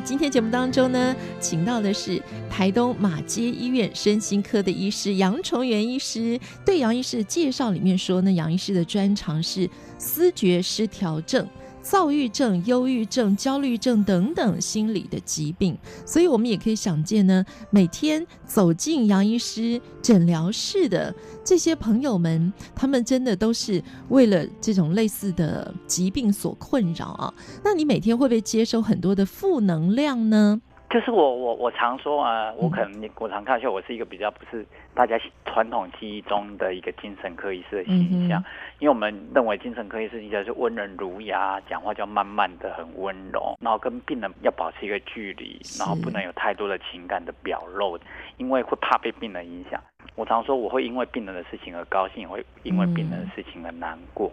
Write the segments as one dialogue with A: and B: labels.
A: 今天节目当中呢，请到的是台东马街医院身心科的医师杨崇元医师。对杨医师的介绍里面说呢，杨医师的专长是思觉失调症。躁郁症、忧郁症、焦虑症等等心理的疾病，所以我们也可以想见呢，每天走进杨医师诊疗室的这些朋友们，他们真的都是为了这种类似的疾病所困扰啊。那你每天会不会接收很多的负能量呢？
B: 就是我我我常说啊，我可能我常看起来我是一个比较不是大家传统记忆中的一个精神科医师的形象，因为我们认为精神科医师应该是温文儒雅，讲话就要慢慢的很温柔，然后跟病人要保持一个距离，然后不能有太多的情感的表露，因为会怕被病人影响。我常说我会因为病人的事情而高兴，也会因为病人的事情而难过，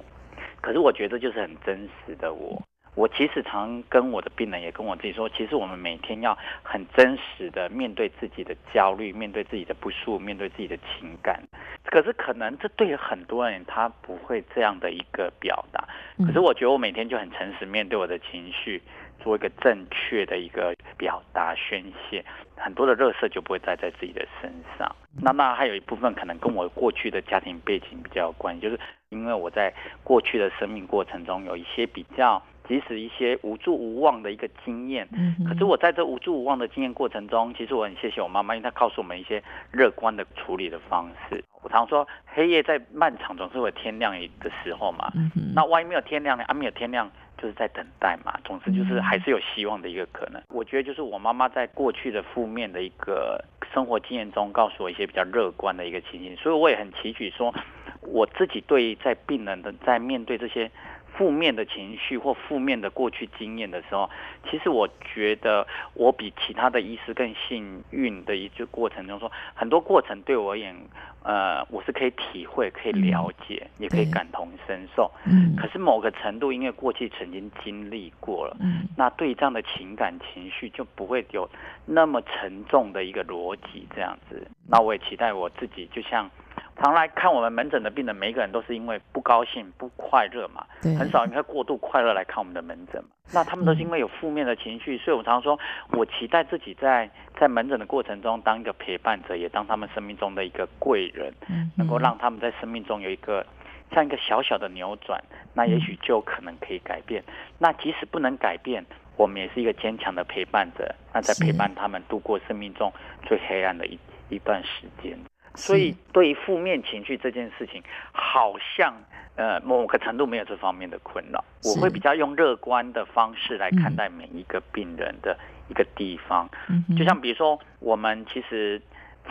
B: 可是我觉得就是很真实的我。我其实常跟我的病人，也跟我自己说，其实我们每天要很真实的面对自己的焦虑，面对自己的不舒服，面对自己的情感。可是可能这对于很多人他不会这样的一个表达。可是我觉得我每天就很诚实面对我的情绪，做一个正确的一个表达宣泄，很多的热色就不会带在自己的身上。那那还有一部分可能跟我过去的家庭背景比较有关系，就是因为我在过去的生命过程中有一些比较。即使一些无助无望的一个经验，可是我在这无助无望的经验过程中，其实我很谢谢我妈妈，因为她告诉我们一些乐观的处理的方式。我常说，黑夜在漫长，总是会天亮的时候嘛。那万一没有天亮呢？啊，没有天亮，就是在等待嘛。总之就是还是有希望的一个可能。我觉得就是我妈妈在过去的负面的一个生活经验中，告诉我一些比较乐观的一个情形。所以我也很期许说，我自己对于在病人的在面对这些。负面的情绪或负面的过去经验的时候，其实我觉得我比其他的医师更幸运的一个过程中说，很多过程对我而言，呃，我是可以体会、可以了解，嗯、也可以感同身受。嗯。可是某个程度，因为过去曾经经历过了，嗯，那对于这样的情感情绪就不会有那么沉重的一个逻辑这样子。那我也期待我自己，就像。常来看我们门诊的病人，每一个人都是因为不高兴、不快乐嘛，很少因为过度快乐来看我们的门诊嘛。那他们都是因为有负面的情绪，所以我常说，我期待自己在在门诊的过程中当一个陪伴者，也当他们生命中的一个贵人，能够让他们在生命中有一个像一个小小的扭转，那也许就可能可以改变。那即使不能改变，我们也是一个坚强的陪伴者，那在陪伴他们度过生命中最黑暗的一一段时间。所以，对于负面情绪这件事情，好像呃某个程度没有这方面的困扰。我会比较用乐观的方式来看待每一个病人的一个地方。就像比如说，我们其实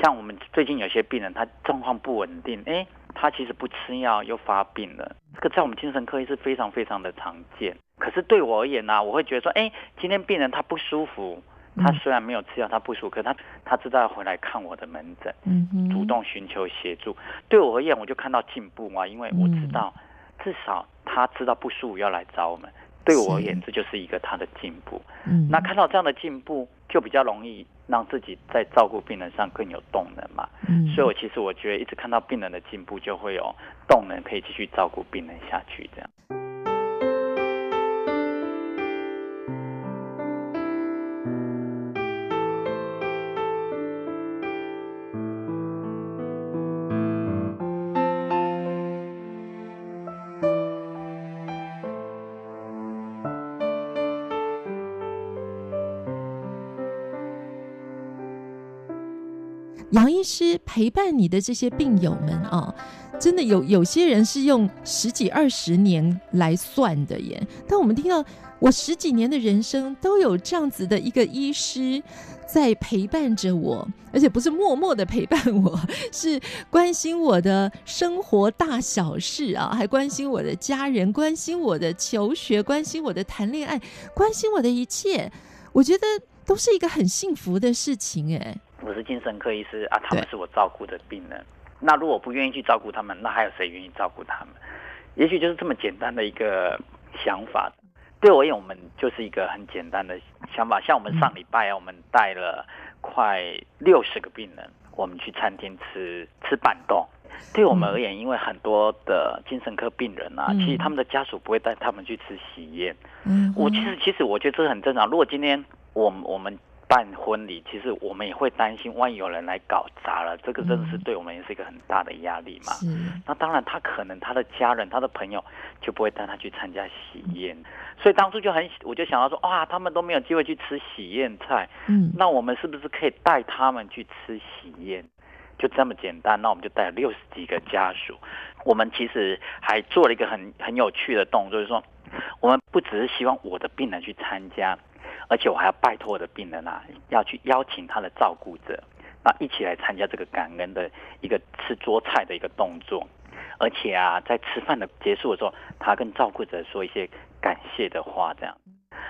B: 像我们最近有些病人，他状况不稳定，哎，他其实不吃药又发病了。这个在我们精神科医是非常非常的常见。可是对我而言呢，我会觉得说，哎，今天病人他不舒服。他虽然没有吃药，他不舒服，可他他知道要回来看我的门诊，主动寻求协助。对我而言，我就看到进步嘛，因为我知道至少他知道不舒服要来找我们。对我而言，这就是一个他的进步。嗯，那看到这样的进步，就比较容易让自己在照顾病人上更有动能嘛。嗯，所以我其实我觉得一直看到病人的进步，就会有动能可以继续照顾病人下去这样。
A: 杨医师陪伴你的这些病友们啊，真的有有些人是用十几二十年来算的耶。但我们听到我十几年的人生都有这样子的一个医师在陪伴着我，而且不是默默的陪伴我，是关心我的生活大小事啊，还关心我的家人，关心我的求学，关心我的谈恋爱，关心我的一切。我觉得都是一个很幸福的事情哎。
B: 我是精神科医师啊，他们是我照顾的病人。那如果不愿意去照顾他们，那还有谁愿意照顾他们？也许就是这么简单的一个想法。对我而言，我们就是一个很简单的想法。像我们上礼拜啊，我们带了快六十个病人，我们去餐厅吃吃板豆。对我们而言，因为很多的精神科病人啊，其实他们的家属不会带他们去吃喜宴。嗯，我其实其实我觉得这很正常。如果今天我我们。办婚礼，其实我们也会担心，万一有人来搞砸了，这个真的是对我们也是一个很大的压力嘛。嗯、那当然，他可能他的家人、他的朋友就不会带他去参加喜宴，所以当初就很，我就想到说，哇，他们都没有机会去吃喜宴菜，嗯，那我们是不是可以带他们去吃喜宴？就这么简单，那我们就带了六十几个家属，我们其实还做了一个很很有趣的动作，就是说，我们不只是希望我的病人去参加。而且我还要拜托我的病人啊，要去邀请他的照顾者，那一起来参加这个感恩的一个吃桌菜的一个动作。而且啊，在吃饭的结束的时候，他跟照顾者说一些感谢的话，这样。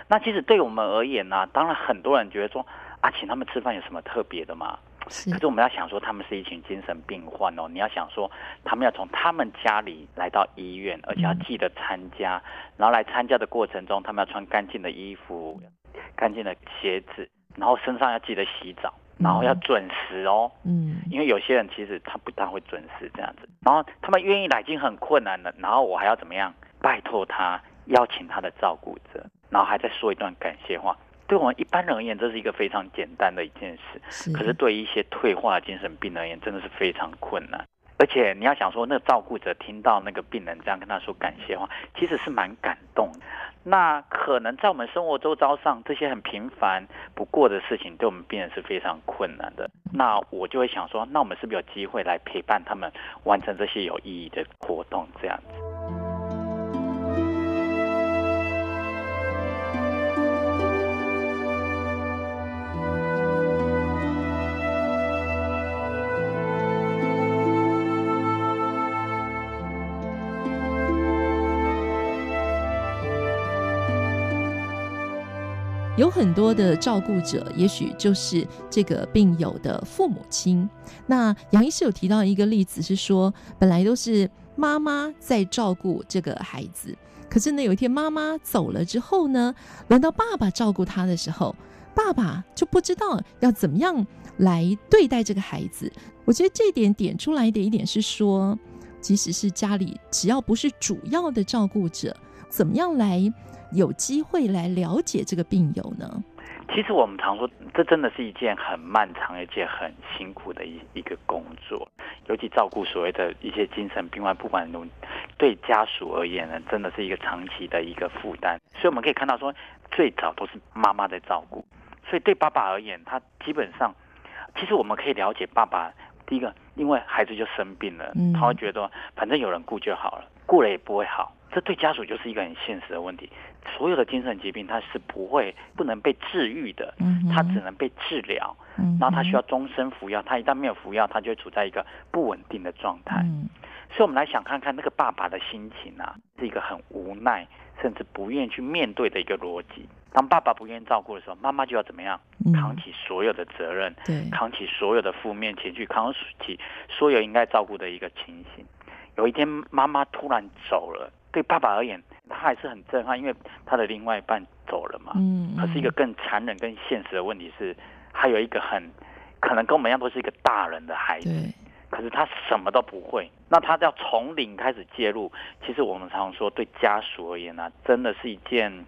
B: 那其实对我们而言呢、啊，当然很多人觉得说啊，请他们吃饭有什么特别的吗？是。可是我们要想说，他们是一群精神病患哦，你要想说，他们要从他们家里来到医院，而且要记得参加，然后来参加的过程中，他们要穿干净的衣服。干净的鞋子，然后身上要记得洗澡，然后要准时哦。嗯，因为有些人其实他不大会准时这样子，然后他们愿意来已经很困难了，然后我还要怎么样？拜托他邀请他的照顾者，然后还在说一段感谢话。对我们一般人而言，这是一个非常简单的一件事，是可是对一些退化的精神病而言，真的是非常困难。而且你要想说，那个照顾者听到那个病人这样跟他说感谢话，其实是蛮感动的。那可能在我们生活周遭上，这些很平凡不过的事情，对我们病人是非常困难的。那我就会想说，那我们是不是有机会来陪伴他们完成这些有意义的活动？这样子。
A: 有很多的照顾者，也许就是这个病友的父母亲。那杨医师有提到一个例子，是说本来都是妈妈在照顾这个孩子，可是呢，有一天妈妈走了之后呢，轮到爸爸照顾他的时候，爸爸就不知道要怎么样来对待这个孩子。我觉得这点点出来的一点是说，即使是家里只要不是主要的照顾者，怎么样来？有机会来了解这个病友呢？
B: 其实我们常说，这真的是一件很漫长、而且很辛苦的一一个工作。尤其照顾所谓的一些精神病患，不管对家属而言呢，真的是一个长期的一个负担。所以我们可以看到说，最早都是妈妈在照顾。所以对爸爸而言，他基本上，其实我们可以了解爸爸。第一个，因为孩子就生病了，他会觉得反正有人顾就好了，顾了也不会好。这对家属就是一个很现实的问题。所有的精神疾病，它是不会不能被治愈的，它只能被治疗。嗯然后他需要终身服药，他一旦没有服药，他就会处在一个不稳定的状态。嗯所以，我们来想看看那个爸爸的心情啊，是一个很无奈，甚至不愿意去面对的一个逻辑。当爸爸不愿意照顾的时候，妈妈就要怎么样？扛起所有的责任，扛起所有的负面情绪，扛起所有应该照顾的一个情形。有一天，妈妈突然走了。对爸爸而言，他还是很震撼，因为他的另外一半走了嘛。嗯。可是一个更残忍、更现实的问题是，还有一个很可能跟我们一样都是一个大人的孩子，对可是他什么都不会。那他要从零开始介入，其实我们常说，对家属而言呢、啊，真的是一件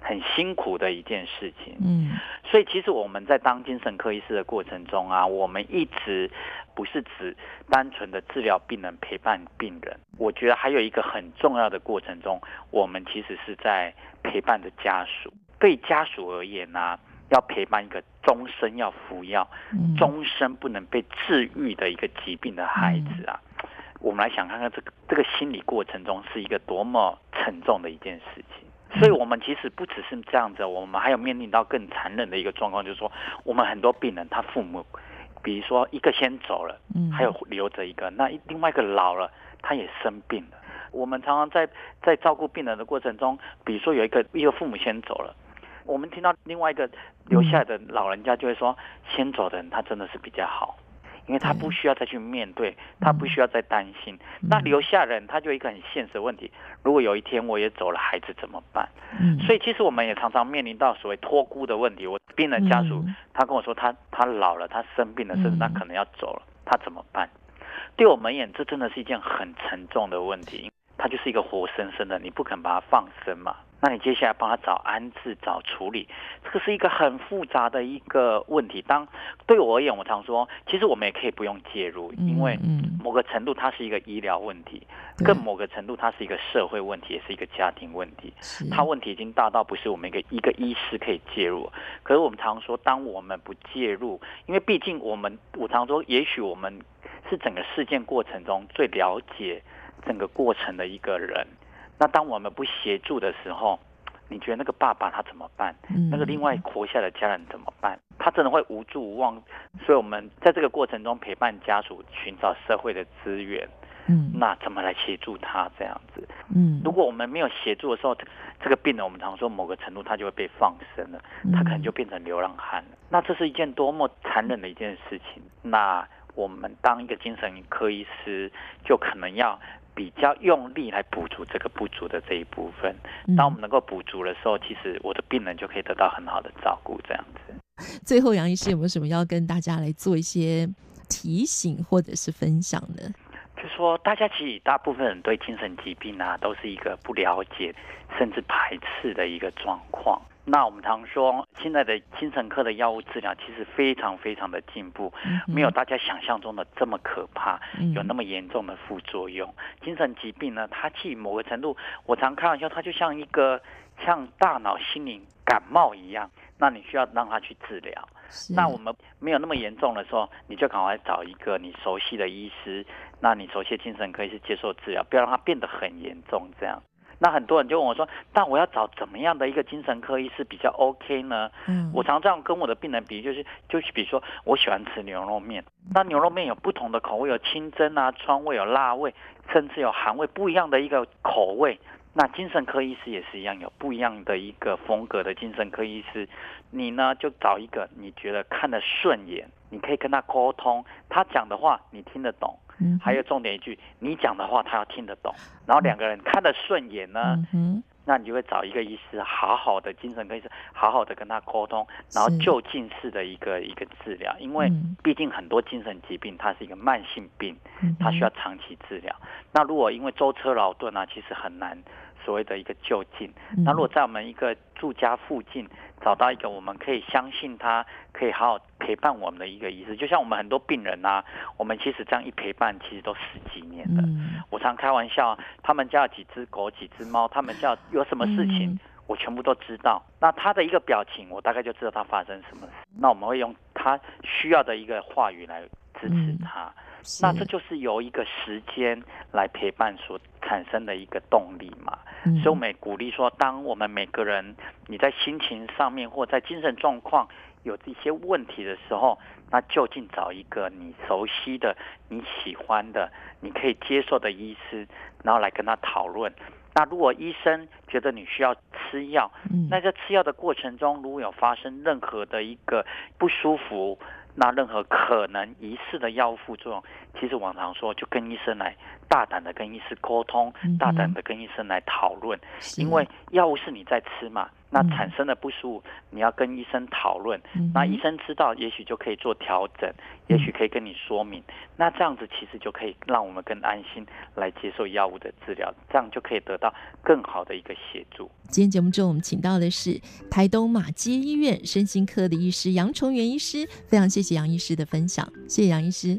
B: 很辛苦的一件事情。嗯。所以，其实我们在当精神科医师的过程中啊，我们一直。不是指单纯的治疗病人、陪伴病人，我觉得还有一个很重要的过程中，我们其实是在陪伴着家属。对家属而言呢、啊，要陪伴一个终身要服药、终身不能被治愈的一个疾病的孩子啊，我们来想看看这个这个心理过程中是一个多么沉重的一件事情。所以，我们其实不只是这样子，我们还有面临到更残忍的一个状况，就是说，我们很多病人他父母，比如说一个先走了，嗯还有留着一个，那另外一个老了，他也生病了。我们常常在在照顾病人的过程中，比如说有一个一个父母先走了。我们听到另外一个留下来的老人家就会说，先走的人他真的是比较好，因为他不需要再去面对，他不需要再担心。那留下人他就一个很现实的问题，如果有一天我也走了，孩子怎么办？所以其实我们也常常面临到所谓托孤的问题。我病人家属他跟我说，他他老了，他生病了，甚至他可能要走了，他怎么办？对我们而言，这真的是一件很沉重的问题。他就是一个活生生的，你不肯把它放生嘛？那你接下来帮他找安置、找处理，这个是一个很复杂的一个问题。当对我而言，我常说，其实我们也可以不用介入，因为某个程度它是一个医疗问题，更某个程度它是一个社会问题，也是一个家庭问题。它问题已经大到不是我们一个一个医师可以介入。可是我们常说，当我们不介入，因为毕竟我们，我常说，也许我们是整个事件过程中最了解整个过程的一个人。那当我们不协助的时候，你觉得那个爸爸他怎么办？那个另外活下的家人怎么办？他真的会无助无望。所以我们在这个过程中陪伴家属寻找社会的资源。嗯，那怎么来协助他这样子？嗯，如果我们没有协助的时候，这个病人我们常说某个程度他就会被放生了，他可能就变成流浪汉了。那这是一件多么残忍的一件事情。那我们当一个精神科医师，就可能要。比较用力来补足这个不足的这一部分，当我们能够补足的时候，其实我的病人就可以得到很好的照顾。这样子，
A: 最后杨医师有没有什么要跟大家来做一些提醒或者是分享呢？
B: 就是说，大家其实大部分人对精神疾病啊，都是一个不了解甚至排斥的一个状况。那我们常说，现在的精神科的药物治疗其实非常非常的进步，没有大家想象中的这么可怕，有那么严重的副作用。精神疾病呢，它其实某个程度，我常开玩笑，它就像一个像大脑、心灵感冒一样，那你需要让它去治疗。那我们没有那么严重的时候，你就赶快找一个你熟悉的医师，那你熟悉的精神科医师接受治疗，不要让它变得很严重，这样。那很多人就问我说：“但我要找怎么样的一个精神科医师比较 OK 呢？”嗯，我常这样跟我的病人比，就是就是比如说，我喜欢吃牛肉面，那牛肉面有不同的口味，有清蒸啊、川味、有辣味，甚至有韩味，不一样的一个口味。那精神科医师也是一样，有不一样的一个风格的精神科医师。你呢，就找一个你觉得看得顺眼，你可以跟他沟通，他讲的话你听得懂。还有重点一句，你讲的话他要听得懂，然后两个人看得顺眼呢，那你就会找一个医师，好好的精神科医师，好好的跟他沟通，然后就近式的一个一个治疗，因为毕竟很多精神疾病它是一个慢性病，它需要长期治疗。那如果因为舟车劳顿啊，其实很难。所谓的一个就近，那如果在我们一个住家附近找到一个我们可以相信他可以好好陪伴我们的一个医师，就像我们很多病人啊，我们其实这样一陪伴，其实都十几年了。我常开玩笑，他们家有几只狗、几只猫，他们家有什么事情，我全部都知道。那他的一个表情，我大概就知道他发生什么事。那我们会用他需要的一个话语来支持他。那这就是由一个时间来陪伴所产生的一个动力嘛。所以我们也鼓励说，当我们每个人你在心情上面或在精神状况有一些问题的时候，那就近找一个你熟悉的、你喜欢的、你可以接受的医师，然后来跟他讨论。那如果医生觉得你需要吃药，那在吃药的过程中，如果有发生任何的一个不舒服，那任何可能疑似的药物副作用，其实往常说就跟医生来大胆的跟医师沟通，大胆的跟医生来讨论，因为药物是你在吃嘛。那产生的不舒服，你要跟医生讨论。那医生知道，也许就可以做调整，也许可以跟你说明。那这样子其实就可以让我们更安心来接受药物的治疗，这样就可以得到更好的一个协助。
A: 今天节目中，我们请到的是台东马偕医院身心科的医师杨崇元医师，非常谢谢杨医师的分享，谢谢杨医师，